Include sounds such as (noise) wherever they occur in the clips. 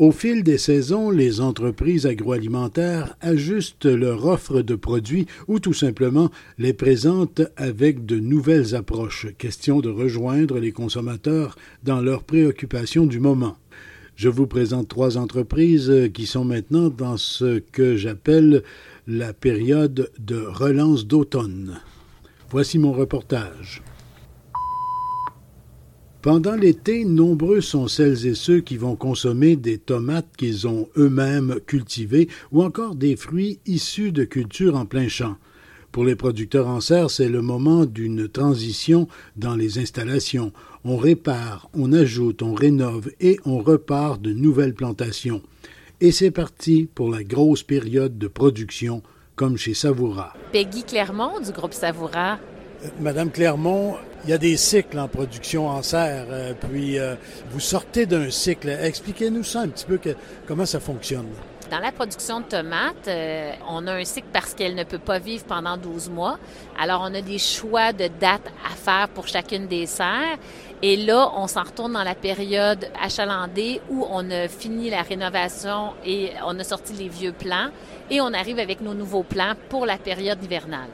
Au fil des saisons, les entreprises agroalimentaires ajustent leur offre de produits ou tout simplement les présentent avec de nouvelles approches, question de rejoindre les consommateurs dans leurs préoccupations du moment. Je vous présente trois entreprises qui sont maintenant dans ce que j'appelle la période de relance d'automne. Voici mon reportage. Pendant l'été, nombreux sont celles et ceux qui vont consommer des tomates qu'ils ont eux-mêmes cultivées ou encore des fruits issus de cultures en plein champ. Pour les producteurs en serre, c'est le moment d'une transition dans les installations. On répare, on ajoute, on rénove et on repart de nouvelles plantations. Et c'est parti pour la grosse période de production, comme chez Savoura. Peggy Clermont du groupe Savoura. Euh, Madame Clermont, il y a des cycles en production en serre, euh, puis euh, vous sortez d'un cycle. Expliquez-nous ça un petit peu, comment ça fonctionne. Dans la production de tomates, on a un cycle parce qu'elle ne peut pas vivre pendant 12 mois. Alors, on a des choix de dates à faire pour chacune des serres. Et là, on s'en retourne dans la période achalandée où on a fini la rénovation et on a sorti les vieux plans et on arrive avec nos nouveaux plans pour la période hivernale.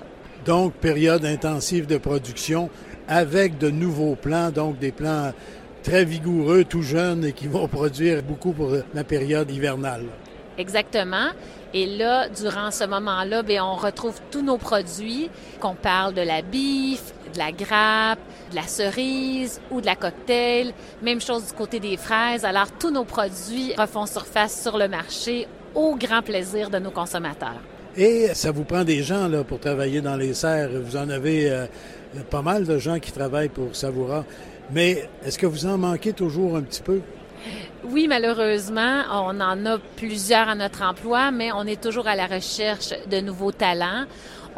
Donc, période intensive de production avec de nouveaux plants, donc des plants très vigoureux, tout jeunes et qui vont (laughs) produire beaucoup pour la période hivernale. Exactement. Et là, durant ce moment-là, bien, on retrouve tous nos produits, qu'on parle de la bif, de la grappe, de la cerise ou de la cocktail. Même chose du côté des fraises. Alors, tous nos produits refont surface sur le marché au grand plaisir de nos consommateurs. Et ça vous prend des gens là, pour travailler dans les serres. Vous en avez euh, pas mal de gens qui travaillent pour Savoura. Mais est-ce que vous en manquez toujours un petit peu? Oui, malheureusement, on en a plusieurs à notre emploi, mais on est toujours à la recherche de nouveaux talents.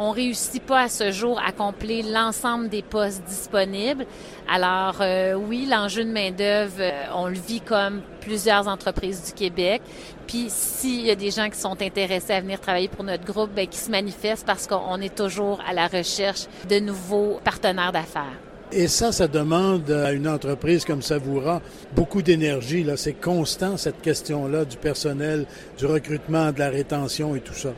On réussit pas à ce jour à combler l'ensemble des postes disponibles. Alors euh, oui, l'enjeu de main d'œuvre, euh, on le vit comme plusieurs entreprises du Québec. Puis s'il y a des gens qui sont intéressés à venir travailler pour notre groupe, bien, qui se manifestent parce qu'on est toujours à la recherche de nouveaux partenaires d'affaires. Et ça, ça demande à une entreprise comme Savoura beaucoup d'énergie. Là, c'est constant cette question-là du personnel, du recrutement, de la rétention et tout ça.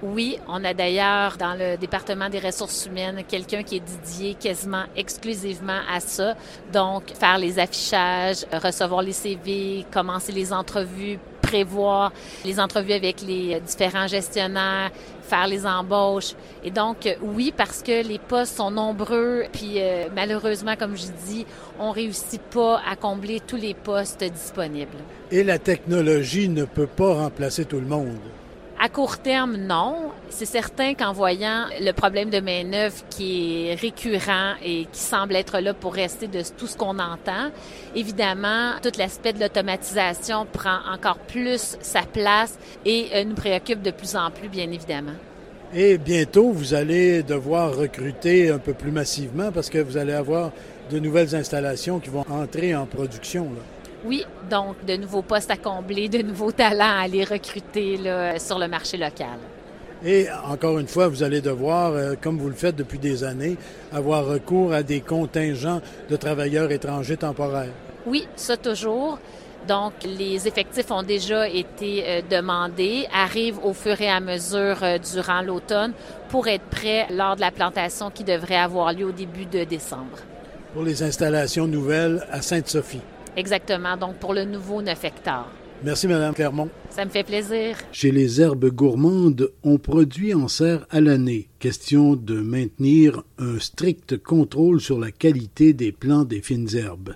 Oui, on a d'ailleurs dans le département des ressources humaines quelqu'un qui est dédié quasiment exclusivement à ça. Donc, faire les affichages, recevoir les CV, commencer les entrevues, prévoir les entrevues avec les différents gestionnaires, faire les embauches. Et donc, oui, parce que les postes sont nombreux, puis euh, malheureusement, comme je dis, on réussit pas à combler tous les postes disponibles. Et la technologie ne peut pas remplacer tout le monde. Court terme, non. C'est certain qu'en voyant le problème de main-d'œuvre qui est récurrent et qui semble être là pour rester de tout ce qu'on entend, évidemment, tout l'aspect de l'automatisation prend encore plus sa place et euh, nous préoccupe de plus en plus, bien évidemment. Et bientôt, vous allez devoir recruter un peu plus massivement parce que vous allez avoir de nouvelles installations qui vont entrer en production. Oui, donc de nouveaux postes à combler, de nouveaux talents à aller recruter là, sur le marché local. Et encore une fois, vous allez devoir, euh, comme vous le faites depuis des années, avoir recours à des contingents de travailleurs étrangers temporaires. Oui, ça toujours. Donc, les effectifs ont déjà été euh, demandés, arrivent au fur et à mesure euh, durant l'automne pour être prêts lors de la plantation qui devrait avoir lieu au début de décembre. Pour les installations nouvelles à Sainte-Sophie. Exactement, donc pour le nouveau 9 hectares. Merci, Madame Clermont. Ça me fait plaisir. Chez les herbes gourmandes, on produit en serre à l'année. Question de maintenir un strict contrôle sur la qualité des plants des fines herbes.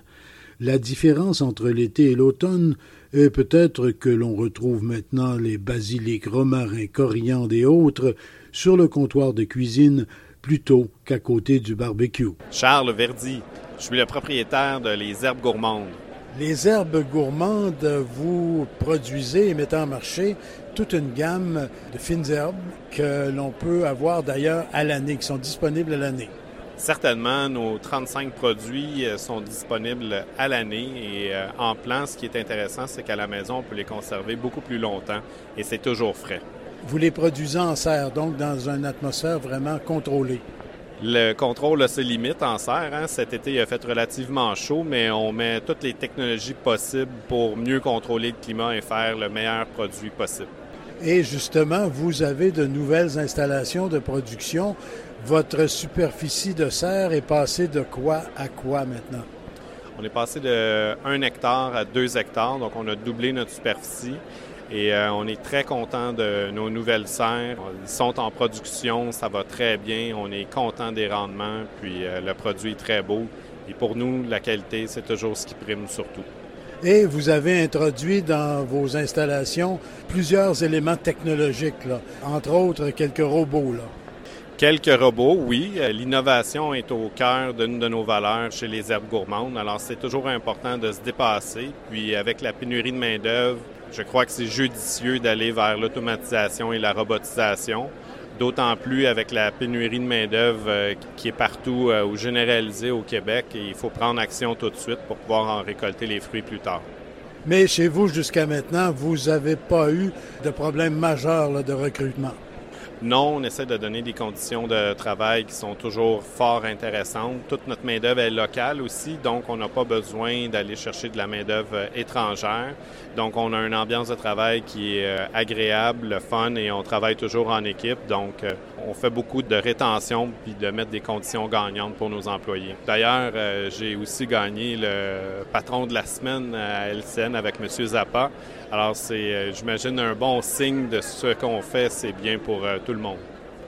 La différence entre l'été et l'automne est peut-être que l'on retrouve maintenant les basiliques, romarins, coriandres et autres sur le comptoir de cuisine plutôt qu'à côté du barbecue. Charles Verdi, je suis le propriétaire de Les Herbes Gourmandes. Les herbes gourmandes, vous produisez et mettez en marché toute une gamme de fines herbes que l'on peut avoir d'ailleurs à l'année, qui sont disponibles à l'année. Certainement, nos 35 produits euh, sont disponibles à l'année et euh, en plan, ce qui est intéressant, c'est qu'à la maison, on peut les conserver beaucoup plus longtemps et c'est toujours frais. Vous les produisez en serre, donc dans une atmosphère vraiment contrôlée. Le contrôle a ses limites en serre. Hein. Cet été, il a fait relativement chaud, mais on met toutes les technologies possibles pour mieux contrôler le climat et faire le meilleur produit possible. Et justement, vous avez de nouvelles installations de production. Votre superficie de serre est passée de quoi à quoi maintenant? On est passé de 1 hectare à 2 hectares, donc on a doublé notre superficie. Et euh, on est très content de nos nouvelles serres. Ils sont en production, ça va très bien. On est content des rendements, puis euh, le produit est très beau. Et pour nous, la qualité, c'est toujours ce qui prime surtout. Et vous avez introduit dans vos installations plusieurs éléments technologiques, là. entre autres quelques robots. Là. Quelques robots, oui. Euh, l'innovation est au cœur d'une de nos valeurs chez les herbes gourmandes. Alors, c'est toujours important de se dépasser. Puis, avec la pénurie de main-d'œuvre, je crois que c'est judicieux d'aller vers l'automatisation et la robotisation, d'autant plus avec la pénurie de main-d'œuvre euh, qui est partout euh, ou généralisée au Québec il faut prendre action tout de suite pour pouvoir en récolter les fruits plus tard. Mais chez vous, jusqu'à maintenant, vous n'avez pas eu de problème majeur de recrutement? Non, on essaie de donner des conditions de travail qui sont toujours fort intéressantes. Toute notre main-d'œuvre est locale aussi, donc on n'a pas besoin d'aller chercher de la main-d'œuvre étrangère. Donc on a une ambiance de travail qui est euh, agréable, le fun et on travaille toujours en équipe. Donc euh, on fait beaucoup de rétention puis de mettre des conditions gagnantes pour nos employés. D'ailleurs, euh, j'ai aussi gagné le patron de la semaine à LCN avec M. Zappa. Alors, c'est, euh, j'imagine, un bon signe de ce qu'on fait, c'est bien pour euh, tout le monde.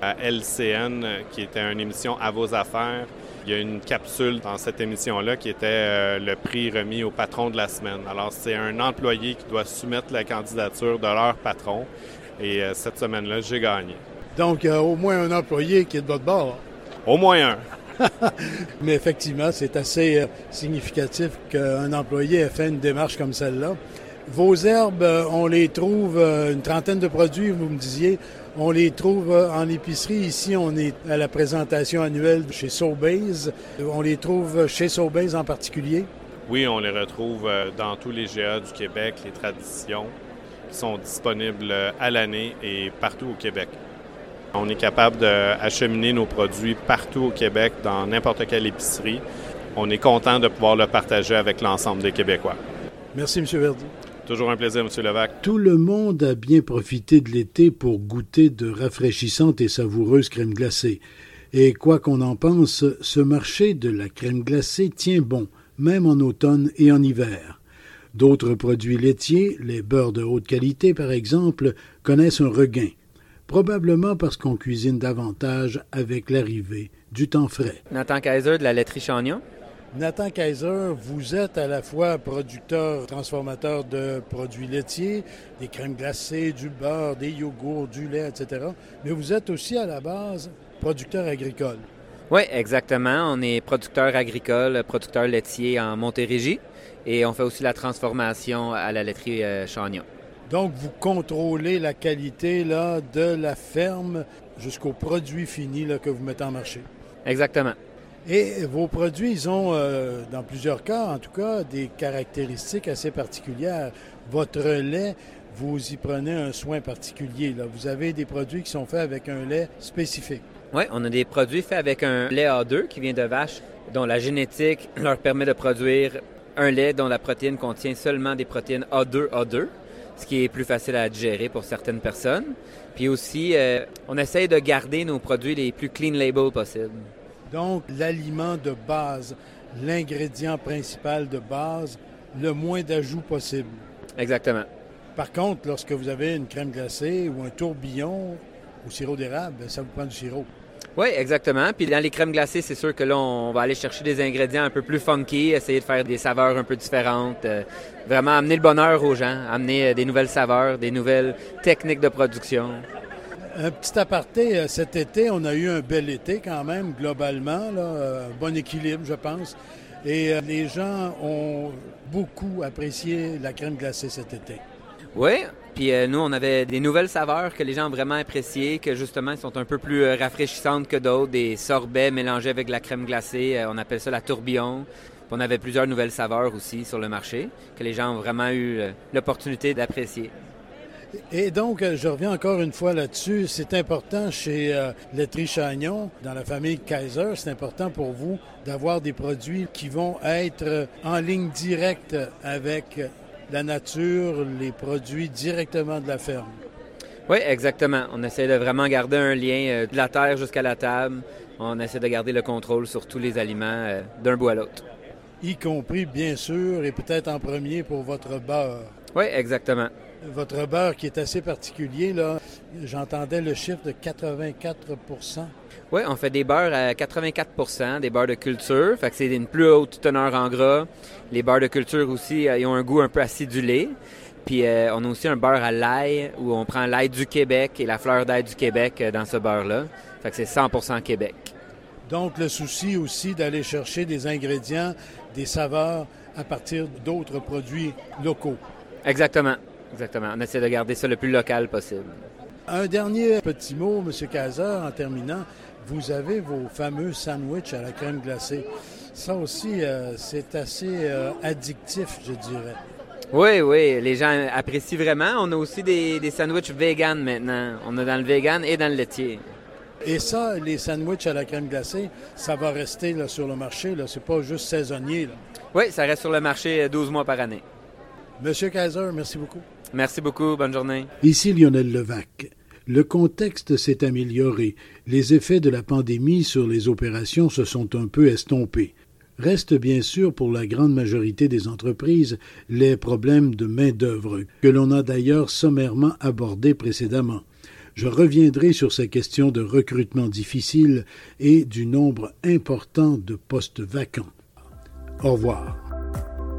À LCN, euh, qui était une émission à vos affaires, il y a une capsule dans cette émission-là qui était le prix remis au patron de la semaine. Alors, c'est un employé qui doit soumettre la candidature de leur patron. Et cette semaine-là, j'ai gagné. Donc, il y a au moins un employé qui est de votre bord. Au moins un. (laughs) Mais effectivement, c'est assez significatif qu'un employé ait fait une démarche comme celle-là. Vos herbes, euh, on les trouve, euh, une trentaine de produits, vous me disiez, on les trouve euh, en épicerie. Ici, on est à la présentation annuelle chez Sobeys. On les trouve chez Sobeys en particulier? Oui, on les retrouve dans tous les GA du Québec, les traditions qui sont disponibles à l'année et partout au Québec. On est capable d'acheminer nos produits partout au Québec, dans n'importe quelle épicerie. On est content de pouvoir le partager avec l'ensemble des Québécois. Merci, M. Verdi. Toujours un plaisir, M. Levac. Tout le monde a bien profité de l'été pour goûter de rafraîchissantes et savoureuses crèmes glacées. Et quoi qu'on en pense, ce marché de la crème glacée tient bon, même en automne et en hiver. D'autres produits laitiers, les beurres de haute qualité par exemple, connaissent un regain, probablement parce qu'on cuisine davantage avec l'arrivée du temps frais. Nathan Kaiser de la laiterie Chagnon. Nathan Kaiser, vous êtes à la fois producteur, transformateur de produits laitiers, des crèmes glacées, du beurre, des yogourts, du lait, etc. Mais vous êtes aussi à la base producteur agricole. Oui, exactement. On est producteur agricole, producteur laitier en Montérégie et on fait aussi la transformation à la laiterie euh, Chagnon. Donc, vous contrôlez la qualité là, de la ferme jusqu'au produit fini là, que vous mettez en marché. Exactement. Et vos produits, ils ont, euh, dans plusieurs cas, en tout cas, des caractéristiques assez particulières. Votre lait, vous y prenez un soin particulier. Là. Vous avez des produits qui sont faits avec un lait spécifique. Oui, on a des produits faits avec un lait A2 qui vient de vache, dont la génétique (laughs) leur permet de produire un lait dont la protéine contient seulement des protéines A2, A2, ce qui est plus facile à digérer pour certaines personnes. Puis aussi, euh, on essaye de garder nos produits les plus clean label possibles. Donc, l'aliment de base, l'ingrédient principal de base, le moins d'ajouts possible. Exactement. Par contre, lorsque vous avez une crème glacée ou un tourbillon au sirop d'érable, ça vous prend du sirop. Oui, exactement. Puis dans les crèmes glacées, c'est sûr que là, on va aller chercher des ingrédients un peu plus funky, essayer de faire des saveurs un peu différentes, euh, vraiment amener le bonheur aux gens, amener euh, des nouvelles saveurs, des nouvelles techniques de production. Un petit aparté, euh, cet été, on a eu un bel été quand même, globalement, euh, bon équilibre, je pense. Et euh, les gens ont beaucoup apprécié la crème glacée cet été. Oui, Puis nous, on avait des nouvelles saveurs que les gens ont vraiment appréciées, que justement sont un peu plus rafraîchissantes que d'autres, des sorbets mélangés avec la crème glacée. On appelle ça la tourbillon. Puis on avait plusieurs nouvelles saveurs aussi sur le marché que les gens ont vraiment eu l'opportunité d'apprécier. Et donc, je reviens encore une fois là-dessus. C'est important chez euh, Chagnon, dans la famille Kaiser, c'est important pour vous d'avoir des produits qui vont être en ligne directe avec la nature, les produits directement de la ferme. Oui, exactement. On essaie de vraiment garder un lien euh, de la terre jusqu'à la table. On essaie de garder le contrôle sur tous les aliments euh, d'un bout à l'autre. Y compris, bien sûr, et peut-être en premier pour votre beurre. Oui, exactement. Votre beurre qui est assez particulier, là, j'entendais le chiffre de 84% oui, on fait des beurres à 84% des beurres de culture. Fait que c'est une plus haute teneur en gras. Les beurres de culture aussi, euh, ils ont un goût un peu acidulé. Puis euh, on a aussi un beurre à l'ail où on prend l'ail du Québec et la fleur d'ail du Québec euh, dans ce beurre-là. Fait que c'est 100% Québec. Donc le souci aussi d'aller chercher des ingrédients, des saveurs à partir d'autres produits locaux. Exactement. Exactement. On essaie de garder ça le plus local possible. Un dernier petit mot, M. Kaiser, en terminant vous avez vos fameux sandwichs à la crème glacée. Ça aussi, euh, c'est assez euh, addictif, je dirais. Oui, oui, les gens apprécient vraiment. On a aussi des, des sandwichs vegan maintenant. On a dans le vegan et dans le laitier. Et ça, les sandwichs à la crème glacée, ça va rester là, sur le marché. Ce n'est pas juste saisonnier. Oui, ça reste sur le marché 12 mois par année. Monsieur Kaiser, merci beaucoup. Merci beaucoup. Bonne journée. Ici Lionel Levac. Le contexte s'est amélioré. Les effets de la pandémie sur les opérations se sont un peu estompés. Reste bien sûr pour la grande majorité des entreprises les problèmes de main-d'œuvre, que l'on a d'ailleurs sommairement abordés précédemment. Je reviendrai sur ces questions de recrutement difficile et du nombre important de postes vacants. Au revoir.